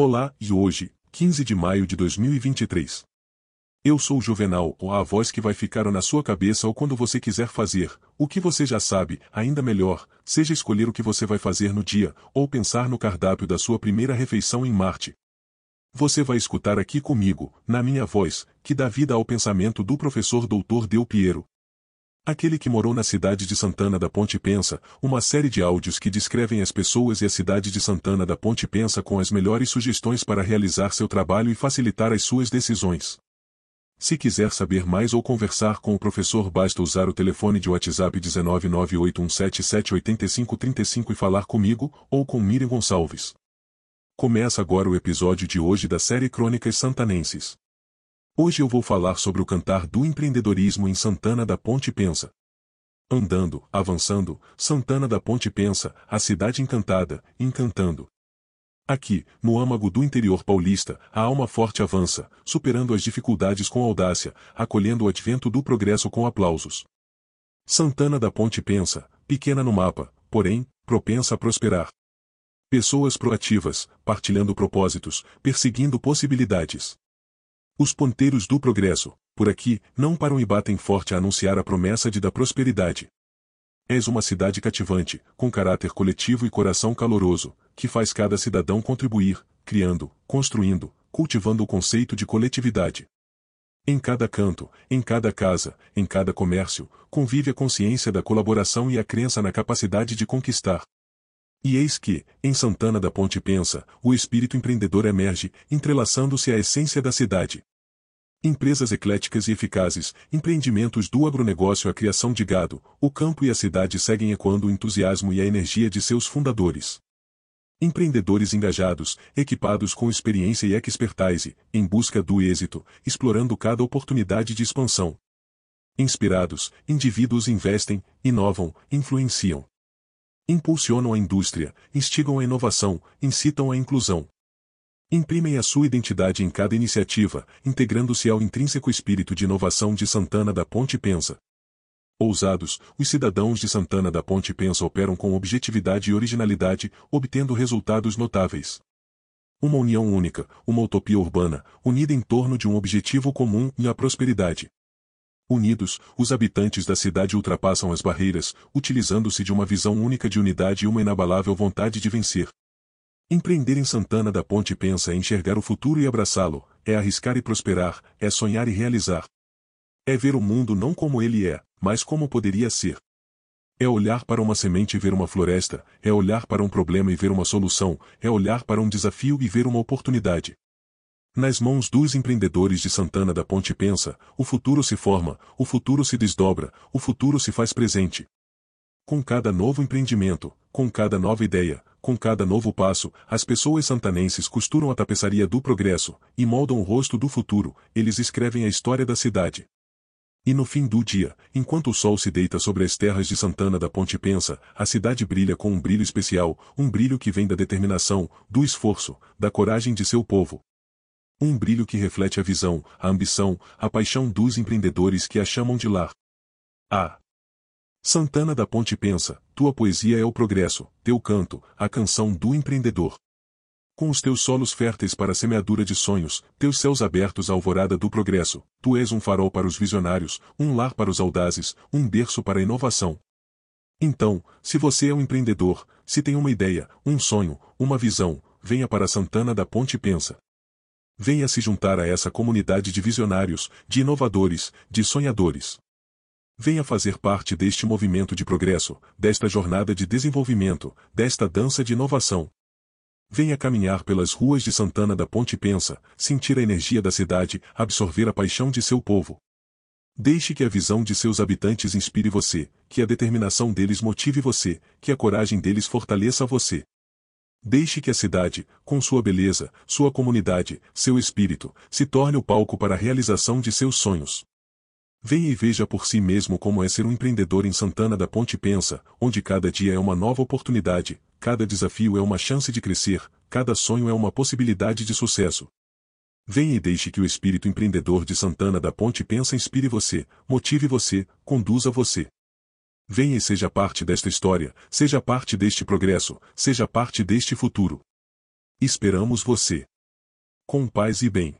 Olá, e hoje, 15 de maio de 2023. Eu sou o Juvenal, ou a voz que vai ficar na sua cabeça ou quando você quiser fazer, o que você já sabe, ainda melhor, seja escolher o que você vai fazer no dia, ou pensar no cardápio da sua primeira refeição em Marte. Você vai escutar aqui comigo, na minha voz, que dá vida ao pensamento do professor Dr. Del Piero. Aquele que morou na cidade de Santana da Ponte Pensa, uma série de áudios que descrevem as pessoas e a cidade de Santana da Ponte Pensa com as melhores sugestões para realizar seu trabalho e facilitar as suas decisões. Se quiser saber mais ou conversar com o professor basta usar o telefone de WhatsApp 19981778535 e falar comigo, ou com Miriam Gonçalves. Começa agora o episódio de hoje da série Crônicas Santanenses. Hoje eu vou falar sobre o cantar do empreendedorismo em Santana da Ponte Pensa. Andando, avançando, Santana da Ponte Pensa, a cidade encantada, encantando. Aqui, no âmago do interior paulista, a alma forte avança, superando as dificuldades com audácia, acolhendo o advento do progresso com aplausos. Santana da Ponte Pensa, pequena no mapa, porém, propensa a prosperar. Pessoas proativas, partilhando propósitos, perseguindo possibilidades. Os ponteiros do progresso, por aqui, não param e batem forte a anunciar a promessa de da prosperidade. És uma cidade cativante, com caráter coletivo e coração caloroso, que faz cada cidadão contribuir, criando, construindo, cultivando o conceito de coletividade. Em cada canto, em cada casa, em cada comércio, convive a consciência da colaboração e a crença na capacidade de conquistar. E eis que, em Santana da Ponte Pensa, o espírito empreendedor emerge, entrelaçando-se à essência da cidade. Empresas ecléticas e eficazes, empreendimentos do agronegócio à criação de gado, o campo e a cidade seguem ecoando o entusiasmo e a energia de seus fundadores. Empreendedores engajados, equipados com experiência e expertise, em busca do êxito, explorando cada oportunidade de expansão. Inspirados, indivíduos investem, inovam, influenciam. Impulsionam a indústria, instigam a inovação, incitam a inclusão. Imprimem a sua identidade em cada iniciativa, integrando-se ao intrínseco espírito de inovação de Santana da Ponte Pensa. Ousados, os cidadãos de Santana da Ponte Pensa operam com objetividade e originalidade, obtendo resultados notáveis. Uma união única, uma utopia urbana, unida em torno de um objetivo comum e a prosperidade. Unidos, os habitantes da cidade ultrapassam as barreiras, utilizando-se de uma visão única de unidade e uma inabalável vontade de vencer. Empreender em Santana da Ponte pensa em enxergar o futuro e abraçá-lo, é arriscar e prosperar, é sonhar e realizar. É ver o mundo não como ele é, mas como poderia ser. É olhar para uma semente e ver uma floresta, é olhar para um problema e ver uma solução, é olhar para um desafio e ver uma oportunidade. Nas mãos dos empreendedores de Santana da Ponte pensa, o futuro se forma, o futuro se desdobra, o futuro se faz presente. Com cada novo empreendimento, com cada nova ideia, com cada novo passo, as pessoas santanenses costuram a tapeçaria do progresso, e moldam o rosto do futuro, eles escrevem a história da cidade. E no fim do dia, enquanto o sol se deita sobre as terras de Santana da Ponte Pensa, a cidade brilha com um brilho especial, um brilho que vem da determinação, do esforço, da coragem de seu povo. Um brilho que reflete a visão, a ambição, a paixão dos empreendedores que a chamam de lar. Ah, Santana da Ponte pensa, tua poesia é o progresso, teu canto, a canção do empreendedor. Com os teus solos férteis para a semeadura de sonhos, teus céus abertos à alvorada do progresso, tu és um farol para os visionários, um lar para os audazes, um berço para a inovação. Então, se você é um empreendedor, se tem uma ideia, um sonho, uma visão, venha para Santana da Ponte pensa. Venha se juntar a essa comunidade de visionários, de inovadores, de sonhadores. Venha fazer parte deste movimento de progresso, desta jornada de desenvolvimento, desta dança de inovação. Venha caminhar pelas ruas de Santana da Ponte Pensa, sentir a energia da cidade, absorver a paixão de seu povo. Deixe que a visão de seus habitantes inspire você, que a determinação deles motive você, que a coragem deles fortaleça você. Deixe que a cidade, com sua beleza, sua comunidade, seu espírito, se torne o palco para a realização de seus sonhos. Venha e veja por si mesmo como é ser um empreendedor em Santana da Ponte Pensa, onde cada dia é uma nova oportunidade, cada desafio é uma chance de crescer, cada sonho é uma possibilidade de sucesso. Venha e deixe que o espírito empreendedor de Santana da Ponte Pensa inspire você, motive você, conduza você. Venha e seja parte desta história, seja parte deste progresso, seja parte deste futuro. Esperamos você. Com paz e bem.